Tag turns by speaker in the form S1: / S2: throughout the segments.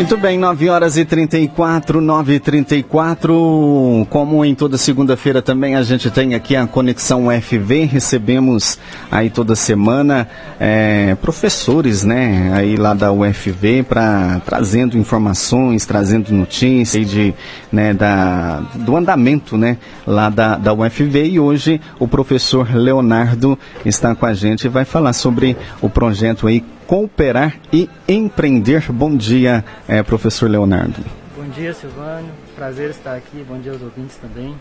S1: Muito bem, 9 horas e 34, 9 e 34. Como em toda segunda-feira também a gente tem aqui a Conexão UFV, recebemos aí toda semana é, professores, né, aí lá da UFV, para trazendo informações, trazendo notícias de, né, da, do andamento, né, lá da, da UFV. E hoje o professor Leonardo está com a gente e vai falar sobre o projeto aí cooperar e empreender. Bom dia, é, professor Leonardo.
S2: Bom dia, Silvânio. Prazer estar aqui. Bom dia aos ouvintes também.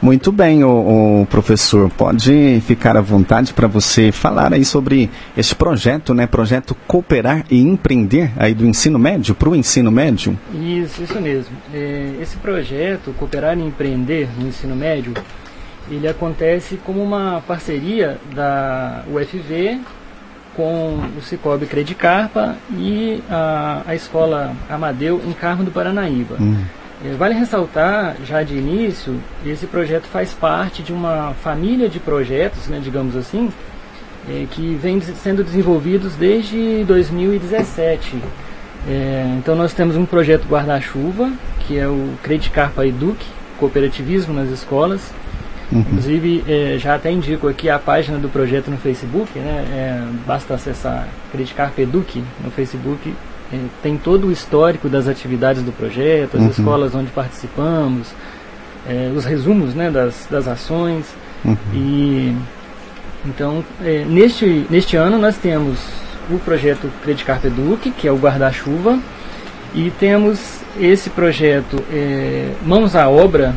S1: Muito bem, o, o, professor. Pode ficar à vontade para você falar aí sobre esse projeto, né? Projeto Cooperar e Empreender aí do ensino médio para o ensino médio.
S2: Isso, isso mesmo. É, esse projeto Cooperar e Empreender no ensino médio, ele acontece como uma parceria da UFV com o Cicobi Credicarpa e a, a escola Amadeu em Carmo do Paranaíba. Hum. É, vale ressaltar, já de início, esse projeto faz parte de uma família de projetos, né, digamos assim, é, que vem sendo desenvolvidos desde 2017. É, então nós temos um projeto guarda-chuva, que é o Credicarpa Educ, cooperativismo nas escolas, Uhum. Inclusive, é, já até indico aqui a página do projeto no Facebook, né? É, basta acessar Criticar Peduc no Facebook. É, tem todo o histórico das atividades do projeto, as uhum. escolas onde participamos, é, os resumos né, das, das ações. Uhum. E então, neste, neste ano nós temos o projeto Credicar Peduc, que é o guarda-chuva, e temos esse projeto Mãos à Obra,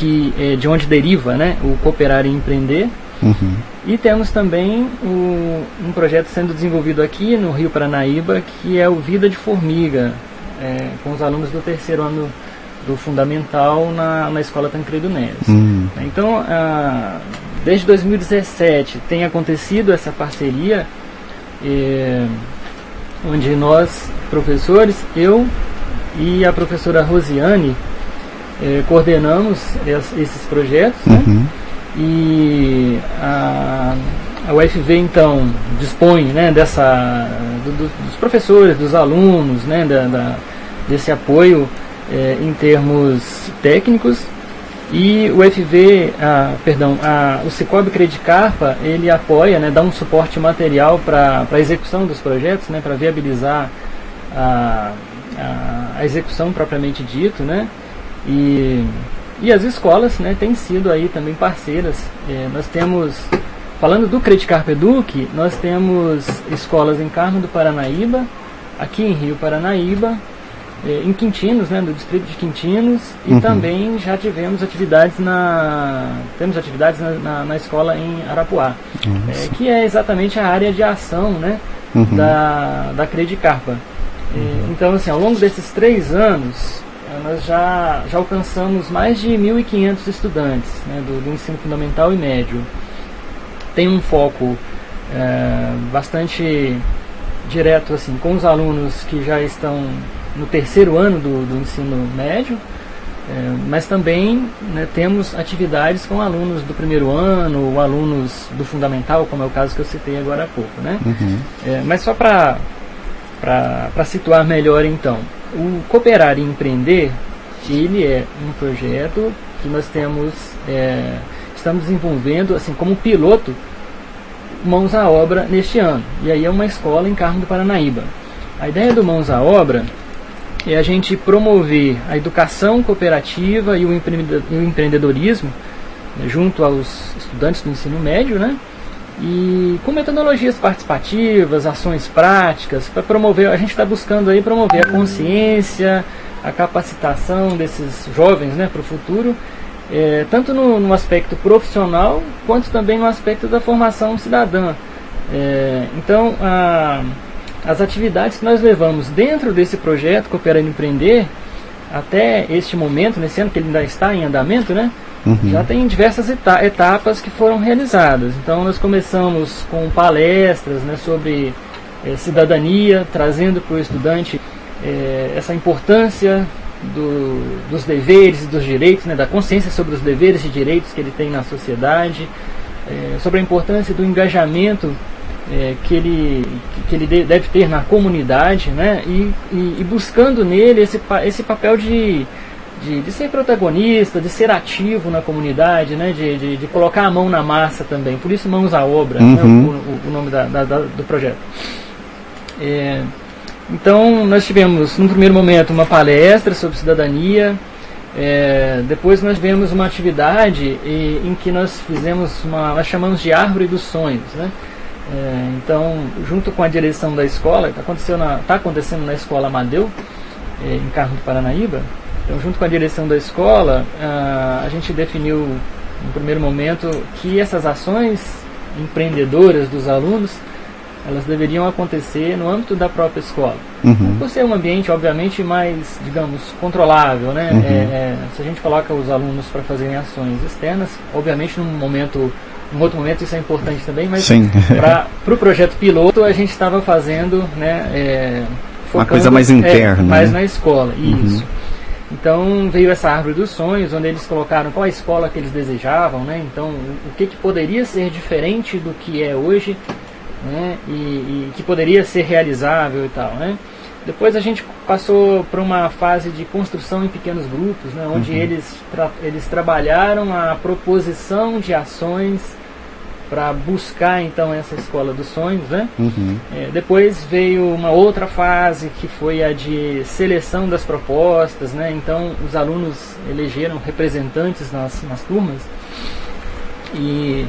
S2: que é, de onde deriva né, o Cooperar e Empreender. Uhum. E temos também o, um projeto sendo desenvolvido aqui no Rio Paranaíba, que é o Vida de Formiga, é, com os alunos do terceiro ano do Fundamental na, na Escola Tancredo Neves. Uhum. Então, a, desde 2017 tem acontecido essa parceria, é, onde nós, professores, eu e a professora Rosiane, eh, coordenamos esses projetos, né? uhum. E a, a UFV então dispõe né, dessa, do, do, dos professores, dos alunos, né, da, da desse apoio eh, em termos técnicos e o FV, ah, perdão, a, o Cicobi Credicarpa, ele apoia, né, dá um suporte material para a execução dos projetos, né, para viabilizar a, a, a, execução propriamente dito, né, e, e as escolas né, têm sido aí também parceiras. É, nós temos, falando do Credicar Educ, nós temos escolas em Carmo do Paranaíba, aqui em Rio Paranaíba, é, em Quintinos, né, no distrito de Quintinos, e uhum. também já tivemos atividades na temos atividades na, na, na escola em Arapuá, é, que é exatamente a área de ação né, uhum. da, da Credicarpa. É, uhum. Então, assim, ao longo desses três anos, nós já, já alcançamos mais de 1.500 estudantes né, do, do, ensino fundamental e médio. Tem um foco é, bastante direto assim com os alunos que já estão no terceiro ano do, do ensino médio, é, mas também né, temos atividades com alunos do primeiro ano, ou alunos do fundamental, como é o caso que eu citei agora há pouco. Né? Uhum. É, mas só para situar melhor então, o Cooperar e Empreender, ele é um projeto que nós temos, é, estamos desenvolvendo assim como piloto Mãos à Obra neste ano. E aí é uma escola em Carmo do Paranaíba. A ideia do Mãos à Obra é a gente promover a educação cooperativa e o empreendedorismo né, junto aos estudantes do ensino médio, né? E com metodologias participativas, ações práticas, para promover, a gente está buscando aí promover a consciência, a capacitação desses jovens né, para o futuro, é, tanto no, no, aspecto profissional quanto também no aspecto da formação cidadã. É, então, a, as atividades que nós levamos dentro desse projeto Cooperando Empreender, até este momento, nesse ano que ele ainda está em andamento, né, Uhum. Já tem diversas eta etapas que foram realizadas. Então nós começamos com palestras né, sobre é, cidadania, trazendo para o estudante é, essa importância do, dos deveres e dos direitos, né, da consciência sobre os deveres e direitos que ele tem na sociedade, é, sobre a importância do engajamento é, que, ele, que ele deve ter na comunidade, né? E, e, e buscando nele esse, esse papel de, de, de, ser protagonista, de ser ativo na comunidade, né? De, de, de, colocar a mão na massa também. Por isso, Mãos à Obra, uhum. né? o, o, o, nome da, da, da, do projeto. É, então, nós tivemos, num primeiro momento, uma palestra sobre cidadania. É, depois nós tivemos uma atividade e, em que nós fizemos uma, nós chamamos de árvore dos sonhos, né? É, então, junto com a direção da escola, está acontecendo, tá acontecendo na escola Amadeu, é, em Carmo do Paranaíba, então, junto com a direção da escola, a, a gente definiu, no primeiro momento, que essas ações empreendedoras dos alunos elas deveriam acontecer no âmbito da própria escola. Uhum. Por ser um ambiente, obviamente, mais, digamos, controlável, né? Uhum. É, é, se a gente coloca os alunos para fazerem ações externas, obviamente, num momento em outro momento isso é importante também, mas para o pro projeto piloto a gente estava fazendo, né, é,
S1: uma coisa mais interna, é,
S2: mais né? na escola, uhum. isso. Então veio essa árvore dos sonhos, onde eles colocaram qual a escola que eles desejavam, né? Então o que, que poderia ser diferente do que é hoje, né? E, e que poderia ser realizável e tal, né? Depois a gente passou para uma fase de construção em pequenos grupos, né, onde uhum. eles, tra eles trabalharam a proposição de ações para buscar então essa escola dos sonhos, né? Uhum. É, depois veio uma outra fase que foi a de seleção das propostas, né? Então os alunos elegeram representantes nas, nas turmas e,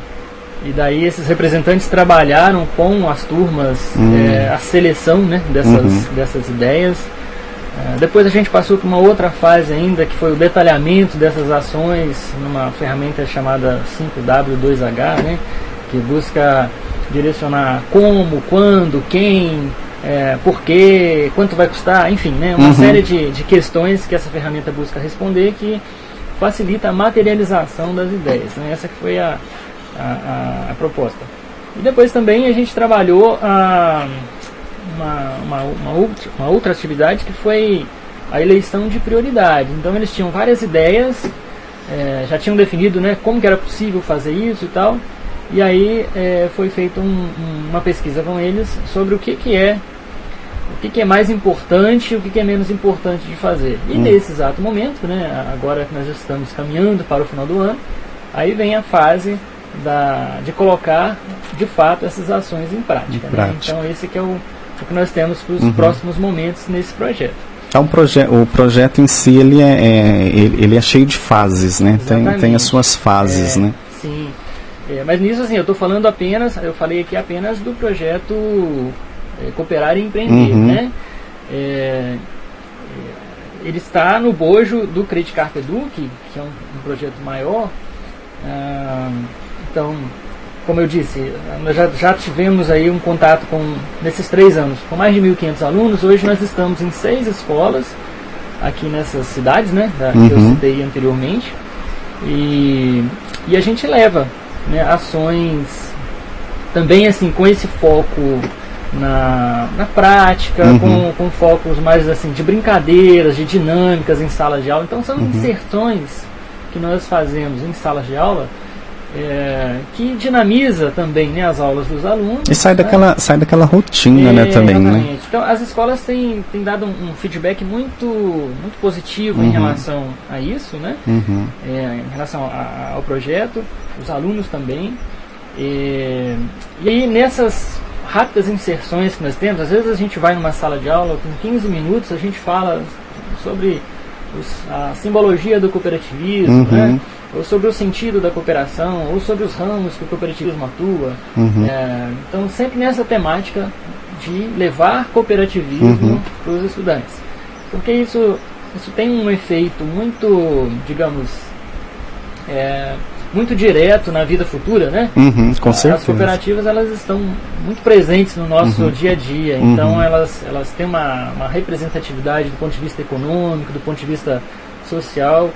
S2: e daí esses representantes trabalharam com as turmas uhum. é, a seleção né, dessas, uhum. dessas ideias. É, depois a gente passou por uma outra fase ainda, que foi o detalhamento dessas ações numa ferramenta chamada 5W2H, né? Que busca direcionar como, quando, quem, é, por quê, quanto vai custar, enfim, né, uma uhum. série de, de questões que essa ferramenta busca responder que facilita a materialização das ideias. Né, essa que foi a, a, a, a, proposta. E depois também a gente trabalhou a, uma, uma, uma, outra, uma outra atividade que foi a eleição de prioridade. Então eles tinham várias ideias, é, já tinham definido né, como que era possível fazer isso e tal, e aí é, foi feita um, uma pesquisa com eles sobre o que, que é o que, que é mais importante e o que, que é menos importante de fazer. E hum. nesse exato momento, né, agora que nós estamos caminhando para o final do ano, aí vem a fase da, de colocar de fato essas ações em prática. Né? Então esse que é o, o que nós temos para os uhum. próximos momentos nesse projeto.
S1: É um proje o projeto em si ele é, é ele, ele, é cheio de fases, né? Tem, tem as suas fases,
S2: é,
S1: né?
S2: Sim. É, mas nisso, assim, eu estou falando apenas, eu falei aqui apenas do projeto é, Cooperar e Empreender, uhum. né? É, é ele está no bojo do Credit Carpe Edu, que, que é um, um projeto maior. Ah, então, como eu disse, nós já, já tivemos aí um contato com, nesses três anos, com mais de 1.500 alunos. Hoje nós estamos em seis escolas, aqui nessas cidades, né, da, uhum. que eu uhum. citei anteriormente. E, e a gente leva né, ações também assim com esse foco na, na prática, uhum. com, com focos mais assim de brincadeiras, de dinâmicas em sala de aula. Então são uhum. inserções que nós fazemos em salas de aula é, que dinamiza também né, as aulas dos alunos.
S1: E sai, né? daquela, sai daquela rotina é, né, também. Né?
S2: Então as escolas têm, têm dado um, um feedback muito, muito positivo uhum. em relação a isso, né? Uhum. É, em relação a, ao projeto, os alunos também. E, e aí nessas rápidas inserções que nós temos, às vezes a gente vai numa sala de aula, com 15 minutos a gente fala sobre os, a simbologia do cooperativismo, uhum. né? ou sobre o sentido da cooperação, ou sobre os ramos que o cooperativismo atua. Uhum. É, então, sempre nessa temática de levar cooperativismo uhum. para os estudantes. Porque isso, isso tem um efeito muito, digamos, é, muito direto na vida futura, né?
S1: Uhum, com certeza.
S2: As cooperativas elas estão muito presentes no nosso uhum. dia a dia, então uhum. elas, elas têm uma, uma representatividade do ponto de vista econômico, do ponto de vista social,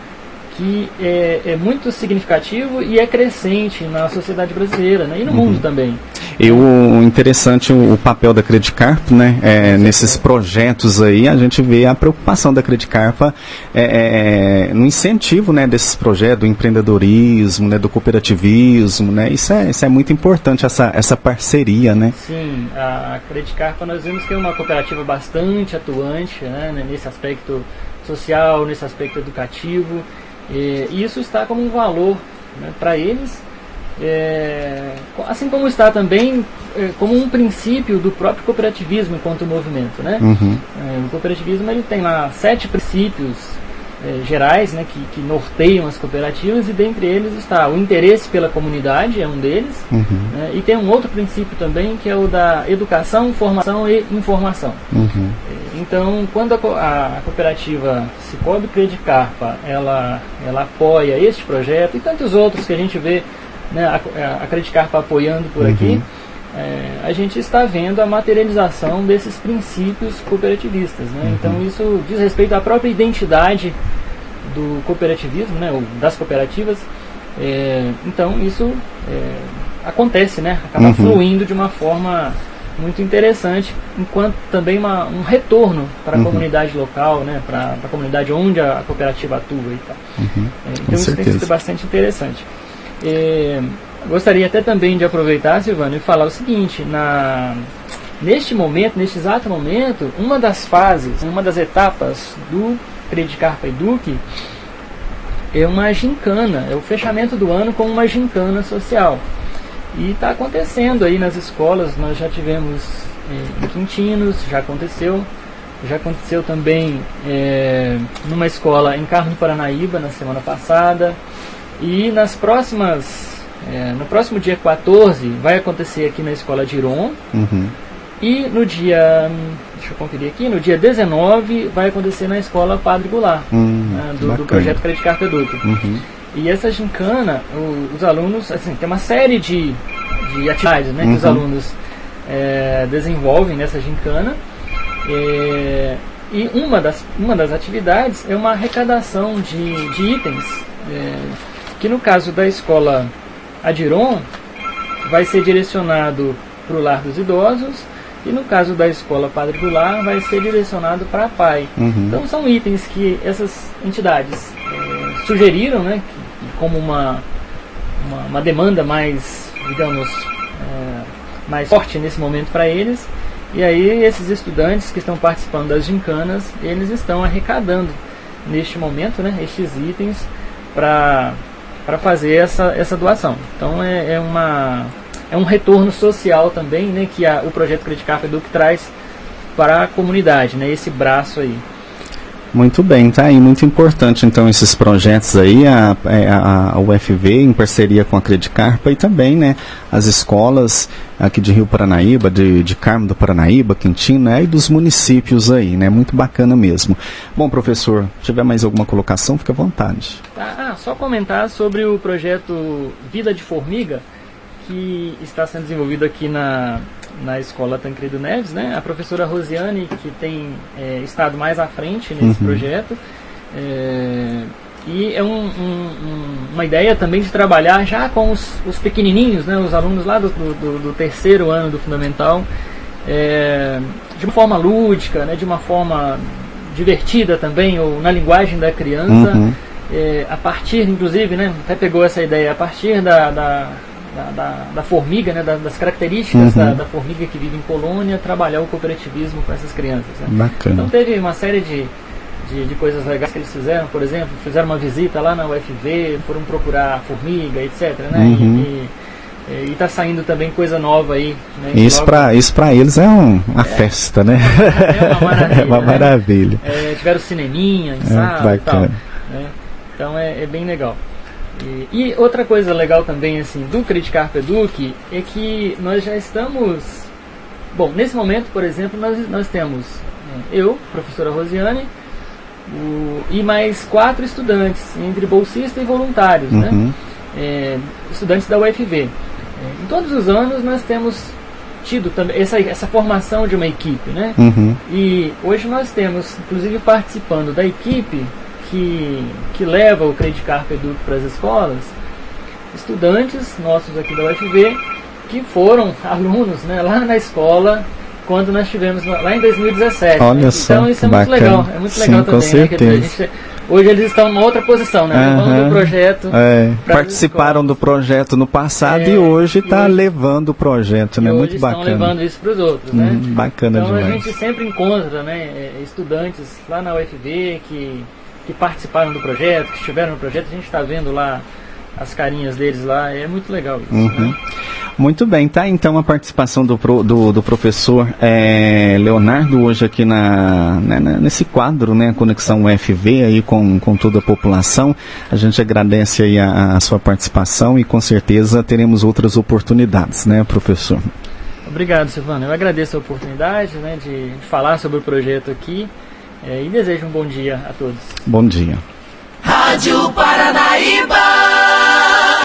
S2: que é, é, muito significativo e é crescente na sociedade brasileira né? e no uhum. mundo também.
S1: E o interessante, o, papel da Credicarpa, né? É, nesses projetos aí, a gente vê a preocupação da Credicarpa é, é, é, no incentivo né, desses projetos, do empreendedorismo, né, do cooperativismo, né? Isso é, isso é muito importante, essa, essa parceria, né?
S2: Sim, a Credicarpa nós vemos que é uma cooperativa bastante atuante né, nesse aspecto social, nesse aspecto educativo. E isso está como um valor né, para eles, é, assim como está também é, como um princípio do próprio cooperativismo enquanto movimento. Né?
S1: Uhum.
S2: É, o cooperativismo ele tem lá sete princípios é, gerais né, que, que, norteiam as cooperativas e dentre eles está o interesse pela comunidade, é um deles,
S1: uhum.
S2: né, e tem um outro princípio também que é o da educação, formação e informação.
S1: Uhum.
S2: Então, quando a, a cooperativa Cicobi Credicarpa ela, ela apoia este projeto e tantos outros que a gente vê né, a, a Credicarpa apoiando por uhum. aqui, é, a gente está vendo a materialização desses princípios cooperativistas. Né? Então
S1: Uhum.
S2: isso diz respeito à própria identidade do cooperativismo, né, ou das cooperativas. É, então isso é, acontece, né? acaba
S1: Uhum.
S2: fluindo de uma forma muito interessante, enquanto também uma, um retorno para a
S1: Uhum.
S2: comunidade local, né, para a comunidade onde a cooperativa atua e tal.
S1: Uhum.
S2: É, então
S1: Com
S2: isso tem
S1: certeza.
S2: sido bastante interessante. É, gostaria até também de aproveitar, Silvano, e falar o seguinte, na, neste momento, neste exato momento, uma das fases, uma das etapas do Credicarpa Eduque é uma gincana, é o fechamento do ano com uma gincana social. E está acontecendo aí nas escolas, nós já tivemos eh, em Quintinos, já aconteceu, já aconteceu também eh, numa escola em Carmo do Paranaíba na semana passada. E nas próximas, eh, no próximo dia 14 vai acontecer aqui na escola de Iron.
S1: Uhum.
S2: E no dia, deixa eu conferir aqui, no dia 19 vai acontecer na escola Padre Goulart,
S1: Hum,
S2: né,
S1: que
S2: do, do projeto Crédito Carta Duque.
S1: Uhum.
S2: E essa gincana, o- os alunos, assim, tem uma série de, de atividades né, que os
S1: Uhum.
S2: alunos eh, desenvolvem nessa gincana. Eh, e uma das, uma das atividades é uma arrecadação de, de itens, eh, que no caso da escola Adiron vai ser direcionado para o lar dos idosos e no caso da escola Padre Goulart vai ser direcionado para a PAI.
S1: Uhum.
S2: Então são itens que essas entidades eh, sugeriram, né, como uma, uma, uma demanda mais, digamos, eh, mais forte nesse momento para eles. E aí esses estudantes que estão participando das gincanas, eles estão arrecadando neste momento, né, estes itens para fazer essa, essa doação. Então é, é uma é um retorno social também, né, que a, o projeto Credicarpa Educ traz para a comunidade, né, esse braço aí.
S1: Muito bem, tá aí, muito importante então esses projetos aí, a, é, a, a UFV em parceria com a Credicarpa e também, né, as escolas aqui de Rio Paranaíba, de, de Carmo do Paranaíba, Quintino, né, e dos municípios aí, né, muito bacana mesmo. Bom, professor, se tiver mais alguma colocação, fica à vontade.
S2: Tá, ah, só comentar sobre o projeto Vida de Formiga, que está sendo desenvolvido aqui na, na escola Tancredo Neves, né? A professora Rosiane, que tem é, estado mais à frente nesse
S1: Uhum.
S2: projeto. É, e é um- um- um- uma ideia também de trabalhar já com os, os pequenininhos, né? Os alunos lá do, do- do terceiro ano do Fundamental, é, de uma forma lúdica, né? De uma forma divertida também, ou na linguagem da criança
S1: Uhum.
S2: é, a partir, inclusive, né, até pegou essa ideia, a partir da, da, da, da- da formiga, né, da- das características
S1: Uhum.
S2: da, formiga que vive em colônia, trabalhar o cooperativismo com essas crianças. né. Então teve uma série de, de, de coisas legais que eles fizeram, por exemplo, fizeram uma visita lá na UFV, foram procurar formiga, etc. Né,
S1: Uhum.
S2: e, e, e tá saindo também coisa nova aí. Né,
S1: Isso para isso pra eles é um, uma festa, né?
S2: É uma maravilha,
S1: É uma
S2: né?
S1: maravilha.
S2: É, tiveram cineminha em
S1: É,
S2: e tal.
S1: bacana.
S2: né? Então é, é bem legal. E, e outra coisa legal também assim do Credicarpa Eduque é que nós já estamos. Bom, nesse momento, por exemplo, nós, nós temos né, eu, professora Rosiane, o- e mais quatro estudantes, entre bolsistas e voluntários, né?
S1: Uhum.
S2: É, estudantes da UFV. É, em todos os anos nós temos tido também essa, essa formação de uma equipe, né?
S1: Uhum.
S2: E hoje nós temos, inclusive participando da equipe que, que leva o Credicarpa Educ para as escolas, estudantes nossos aqui da UFV que foram alunos né, lá na escola quando nós tivemos lá em 2017.
S1: Olha
S2: né?
S1: só,
S2: então isso é muito
S1: bacana.
S2: legal, é muito legal
S1: Sim, com
S2: também. Né? Dizer, a
S1: certeza.
S2: gente- hoje eles estão numa outra posição, né? Levando o projeto.
S1: É, participaram do projeto no passado
S2: É,
S1: e hoje está levando o projeto, né?
S2: e hoje
S1: Muito
S2: estão
S1: bacana.
S2: levando isso para os outros, né?
S1: Hum, bacana
S2: então a
S1: demais.
S2: gente sempre encontra né, é, estudantes lá na UFV que, que participaram do projeto, que estiveram no projeto, a gente está vendo lá as carinhas deles lá, é muito legal isso.
S1: Uhum.
S2: né?
S1: Muito bem, tá então a participação do, pro- do, do professor eh, Leonardo hoje aqui na, né, né, nesse quadro, né, Conexão UFV aí com, com toda a população. A gente agradece aí a, a sua participação e com certeza teremos outras oportunidades, né, professor?
S2: Obrigado, Silvano. Eu agradeço a oportunidade né, de falar sobre o projeto aqui é, e desejo um bom dia a todos.
S1: Bom dia.
S3: Rádio Paranaíba